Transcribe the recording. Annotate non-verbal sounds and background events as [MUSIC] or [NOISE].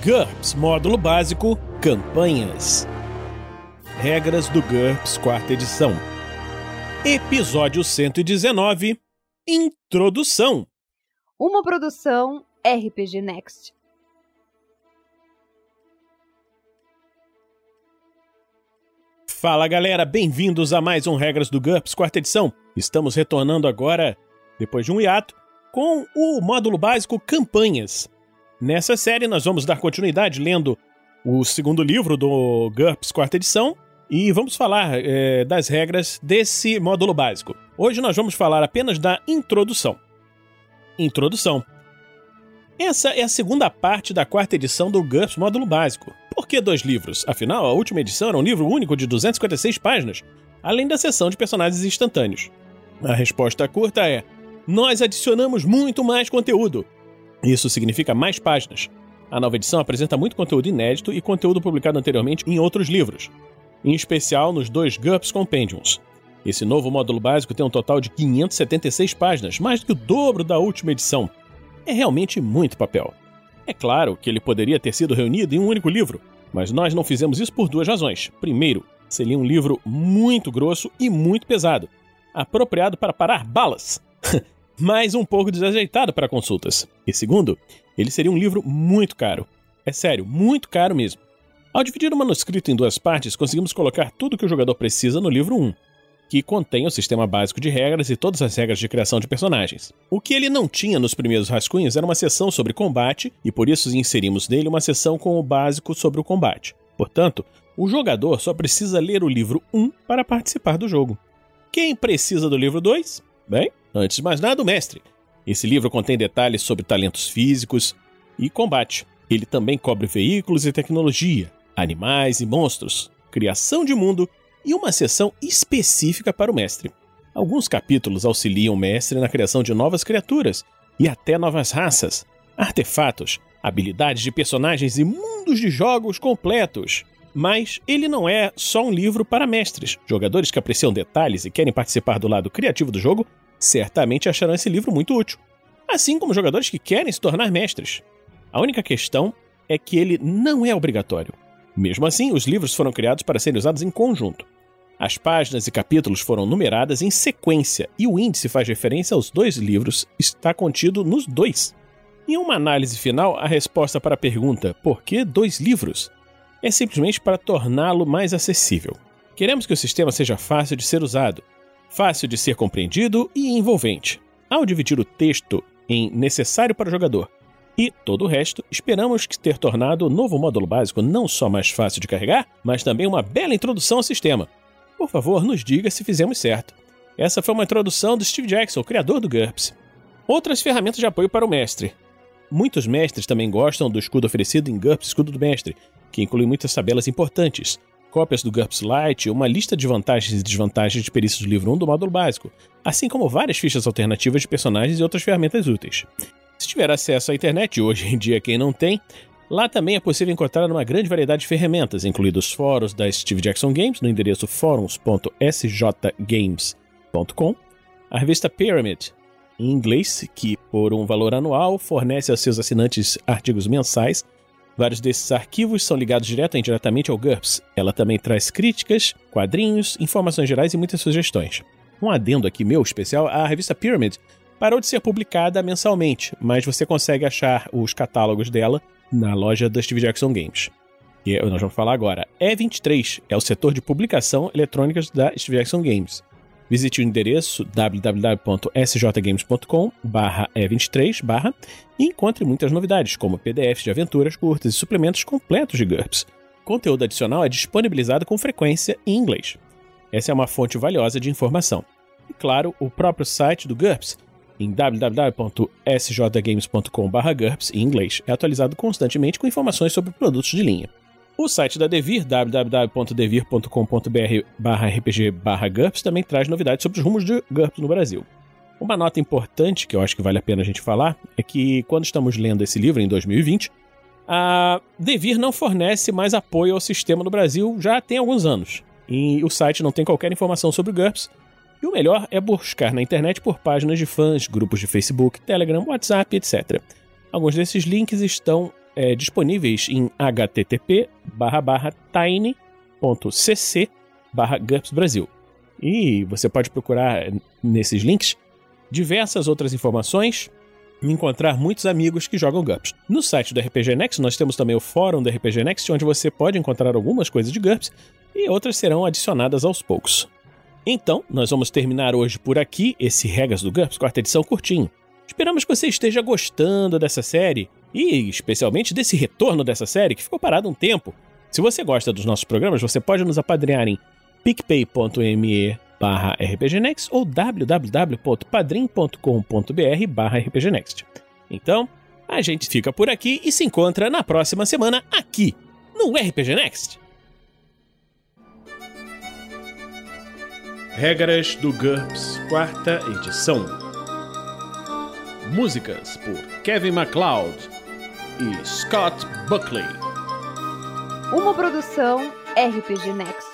GURPS Módulo Básico Campanhas Regras do GURPS Quarta Edição Episódio 119 Introdução Uma produção RPG Next. Fala galera, bem-vindos a mais um Regras do GURPS Quarta Edição. Estamos retornando agora, depois de um hiato, com o módulo básico Campanhas. Nessa série, nós vamos dar continuidade lendo o segundo livro do GURPS Quarta Edição e vamos falar é, das regras desse módulo básico. Hoje nós vamos falar apenas da introdução. Introdução. Essa é a segunda parte da quarta edição do GURPS Módulo Básico. Por que dois livros? Afinal, a última edição era um livro único de 256 páginas, além da seção de personagens instantâneos. A resposta curta é: nós adicionamos muito mais conteúdo. Isso significa mais páginas. A nova edição apresenta muito conteúdo inédito e conteúdo publicado anteriormente em outros livros, em especial nos dois GURPS Compendiums. Esse novo módulo básico tem um total de 576 páginas, mais do que o dobro da última edição. É realmente muito papel. É claro que ele poderia ter sido reunido em um único livro, mas nós não fizemos isso por duas razões. Primeiro, seria um livro muito grosso e muito pesado, apropriado para parar balas. [LAUGHS] mas um pouco desajeitado para consultas. E segundo, ele seria um livro muito caro. É sério, muito caro mesmo. Ao dividir o manuscrito em duas partes, conseguimos colocar tudo que o jogador precisa no livro 1, que contém o sistema básico de regras e todas as regras de criação de personagens. O que ele não tinha nos primeiros rascunhos era uma seção sobre combate, e por isso inserimos nele uma seção com o básico sobre o combate. Portanto, o jogador só precisa ler o livro 1 para participar do jogo. Quem precisa do livro 2? Bem, antes de mais nada, o mestre. Esse livro contém detalhes sobre talentos físicos e combate. Ele também cobre veículos e tecnologia, animais e monstros, criação de mundo e uma seção específica para o mestre. Alguns capítulos auxiliam o mestre na criação de novas criaturas e até novas raças, artefatos, habilidades de personagens e mundos de jogos completos. Mas ele não é só um livro para mestres. Jogadores que apreciam detalhes e querem participar do lado criativo do jogo certamente acharão esse livro muito útil. Assim como jogadores que querem se tornar mestres. A única questão é que ele não é obrigatório. Mesmo assim, os livros foram criados para serem usados em conjunto. As páginas e capítulos foram numeradas em sequência e o índice faz referência aos dois livros, está contido nos dois. Em uma análise final, a resposta para a pergunta por que dois livros é simplesmente para torná-lo mais acessível. Queremos que o sistema seja fácil de ser usado, fácil de ser compreendido e envolvente. Ao dividir o texto em necessário para o jogador e todo o resto, esperamos ter tornado o novo módulo básico não só mais fácil de carregar, mas também uma bela introdução ao sistema. Por favor, nos diga se fizemos certo. Essa foi uma introdução do Steve Jackson, criador do GURPS. Outras ferramentas de apoio para o mestre. Muitos mestres também gostam do escudo oferecido em GURPS Escudo do Mestre, que inclui muitas tabelas importantes, cópias do GURPS Lite, uma lista de vantagens e desvantagens de perícias do livro 1 do módulo básico, assim como várias fichas alternativas de personagens e outras ferramentas úteis. Se tiver acesso à internet, [LAUGHS] hoje em dia quem não tem, lá também é possível encontrar uma grande variedade de ferramentas, incluindo fóruns da Steve Jackson Games no endereço forums.sjgames.com, a revista Pyramid, em inglês, que por um valor anual fornece aos seus assinantes artigos mensais Vários desses arquivos são ligados direto ou indiretamente ao GURPS. Ela também traz críticas, quadrinhos, informações gerais e muitas sugestões. Um adendo aqui meu especial, a revista Pyramid parou de ser publicada mensalmente, mas você consegue achar os catálogos dela na loja da Steve Jackson Games. E nós vamos falar agora. E23 é o setor de publicação eletrônicas da Steve Jackson Games. Visite o endereço www.sjgames.com e23 e encontre muitas novidades, como PDFs de aventuras curtas e suplementos completos de GURPS. Conteúdo adicional é disponibilizado com frequência em inglês. Essa é uma fonte valiosa de informação. E claro, o próprio site do GURPS, em www.sjgames.com/GURPS em inglês, é atualizado constantemente com informações sobre produtos de linha. O site da Devir, www.devir.com.br/rpg/GURPS, também traz novidades sobre os rumos de GURPS no Brasil. Uma nota importante que eu acho que vale a pena a gente falar é que quando estamos lendo esse livro em 2020, a Devir não fornece mais apoio ao sistema no Brasil já tem alguns anos. E o site não tem qualquer informação sobre GURPS. E o melhor é buscar na internet por páginas de fãs, grupos de Facebook, Telegram, WhatsApp, etc. Alguns desses links estão é, disponíveis em http tiny.cc GURPS Brasil. E você pode procurar nesses links diversas outras informações e encontrar muitos amigos que jogam GURPS. No site do RPG Next nós temos também o fórum do RPG Next, onde você pode encontrar algumas coisas de GURPS e outras serão adicionadas aos poucos. Então, nós vamos terminar hoje por aqui esse Regras do GURPS, quarta edição curtinho. Esperamos que você esteja gostando dessa série e especialmente desse retorno dessa série que ficou parado um tempo. Se você gosta dos nossos programas, você pode nos apadrinhar em picpay.me barra rpgnext ou www.padrim.com.br barra rpgnext. Então, a gente fica por aqui e se encontra na próxima semana aqui no RPG Next. Regras do GURPS, quarta edição. Músicas por Kevin MacLeod e Scott Buckley. Uma produção RPG Next.